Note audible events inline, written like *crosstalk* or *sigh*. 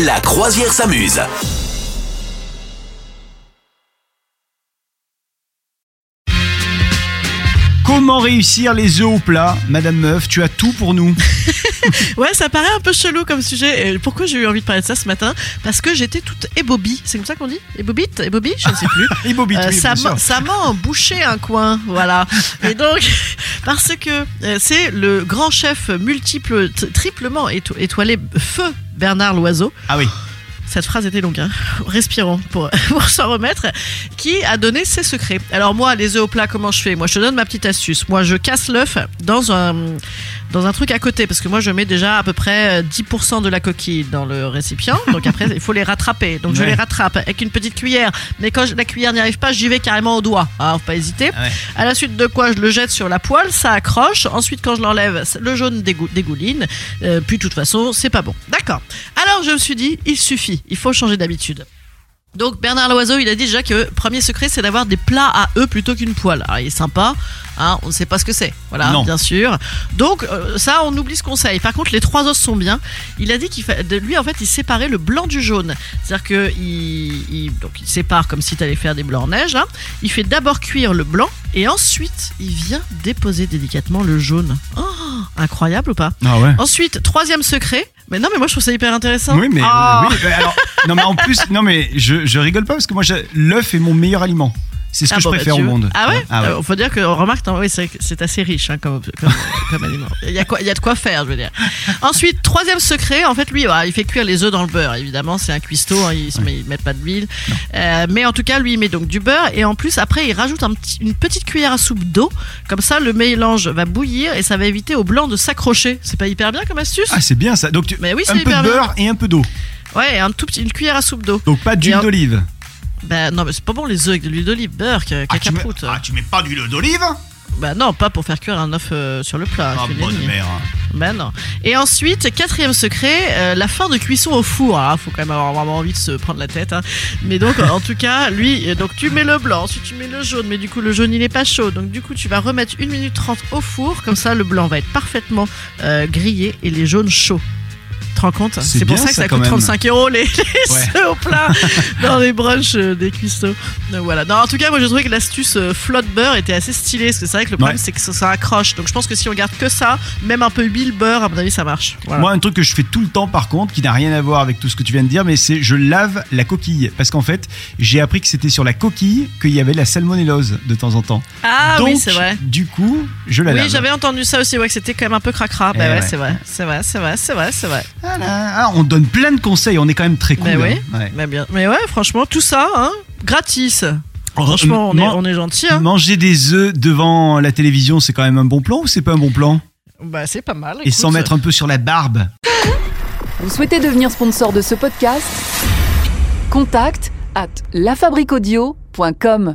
La croisière s'amuse. Comment réussir les œufs au plat? Madame Meuf, tu as tout pour nous. *laughs* Ouais, ça paraît un peu chelou comme sujet. Et pourquoi j'ai eu envie de parler de ça ce matin? Parce que j'étais toute ébobie. C'est comme ça qu'on dit? Ébobite? Ébobie? Je ne sais plus. *laughs* Ibobit, Euh, oui, ça m'a- ça m'a embouché un coin, voilà. *laughs* Et donc, parce que euh, c'est le grand chef multiple, t- triplement éto- étoilé, Feu Bernard Loiseau. Ah oui. Cette phrase était longue, hein. respirons pour, *laughs* pour s'en remettre, qui a donné ses secrets. Alors moi, les œufs au plat, comment je fais? Moi, je te donne ma petite astuce. Moi, je casse l'œuf dans un, dans un truc à côté, parce que moi, je mets déjà à peu près euh, 10% de la coquille dans le récipient. Donc après, il faut les rattraper. Donc je les rattrape avec une petite cuillère. Mais quand la cuillère n'y arrive pas, j'y vais carrément au doigt. Alors, faut pas hésiter. Ah ouais. À la suite de quoi, je le jette sur la poêle, ça accroche. Ensuite, quand je l'enlève, le jaune dégou- dégouline. Euh, puis, de toute façon, c'est pas bon. D'accord. Alors, je me suis dit, il suffit. Il faut changer d'habitude. Donc, Bernard Loiseau, il a dit déjà que premier secret, c'est d'avoir des plats à œufs plutôt qu'une poêle. Alors, il est sympa. Hein, on ne sait pas ce que c'est. Voilà, Non. bien sûr. Donc, euh, ça, on oublie ce conseil. Par contre, les trois os sont bien. Il a dit qu'il fa... lui, en fait, il séparait le blanc du jaune. C'est-à-dire que il, il- donc, il sépare comme si tu allais faire des blancs en neige. hein. Il fait d'abord cuire le blanc et ensuite, il vient déposer délicatement le jaune. Oh, incroyable ou pas Ah ouais. Ensuite, troisième secret. Mais non, mais moi, je trouve ça hyper intéressant. Oui, mais Ah. oui, mais alors, non, mais en plus, non, mais je, je rigole pas parce que moi, l'œuf est mon meilleur aliment. C'est ce que Ah je bon, bah, préfère au monde. Ah ouais, Ah ouais. Euh, Faut dire que remarque, oui, c'est assez riche hein, comme, comme, comme aliment. Il y, a quoi, il y a de quoi faire, je veux dire. Ensuite, troisième secret, en fait, lui, il fait cuire les œufs dans le beurre. Évidemment, c'est un cuistot, hein, il ne met pas de l'huile. Euh, mais en tout cas, lui, il met donc du beurre et en plus, après, il rajoute un petit- une petite cuillère à soupe d'eau. Comme ça, le mélange va bouillir et ça va éviter au blanc de s'accrocher. C'est pas hyper bien comme astuce Ah, c'est bien ça. Donc, tu- Mais oui, un peu de bien. beurre et un peu d'eau. Ouais, un tout petit, une cuillère à soupe d'eau. Donc, pas d'huile d'olive. Bah non, mais c'est pas bon les œufs avec de l'huile d'olive, beurre, ca- Ah, tu mets, cacaproute. ah, tu mets pas d'huile d'olive Bah non, pas pour faire cuire un œuf euh, sur le plat. Ah, bonne mère. Bah non. Et ensuite, quatrième secret, euh, la fin de cuisson au four. Alors, faut quand même avoir vraiment envie de se prendre la tête. hein. Mais donc, en tout cas, lui, euh, donc tu mets le blanc, ensuite tu mets le jaune, mais du coup, le jaune il est pas chaud. Donc, du coup, tu vas remettre 1 minute 30 au four. Comme ça, le blanc va être parfaitement euh, grillé et les jaunes chauds. Tu te rends compte C'est pour ça que ça, coûte même. 35 euros les, les Ouais. au plat *laughs* dans les brunchs euh, des cuistots. Donc voilà. Non, en tout cas, moi, je trouvais que l'astuce euh, flotte beurre était assez stylée. Parce que c'est vrai que le problème, Ouais. c'est que ça, ça accroche. Donc, je pense que si on garde que ça, même un peu huile, beurre, à mon avis, ça marche. Voilà. Moi, un truc que je fais tout le temps, par contre, qui n'a rien à voir avec tout ce que tu viens de dire, mais c'est je lave la coquille. Parce qu'en fait, j'ai appris que c'était sur la coquille qu'il y avait la salmonellose de temps en temps. ah Donc, oui, c'est vrai. Du coup, je la Oui, lave. j'avais entendu ça aussi, ouais, que c'était quand même un peu cracra. Bah Eh ouais, ouais. c'est vrai, c'est vrai, c'est vrai, c'est vrai, c'est vrai. Voilà. Ah, on donne plein de conseils, on est quand même très cool. Mais oui. hein. Ouais. Mais bien, mais ouais, franchement, tout ça, hein, gratis. Franchement, on est, Man- on est gentil, hein. Manger des œufs devant la télévision, c'est quand même un bon plan ou c'est pas un bon plan? Bah, c'est pas mal. Et écoute. sans mettre un peu sur la barbe. Vous souhaitez devenir sponsor de ce podcast? Contact à lafabriquaudio.com.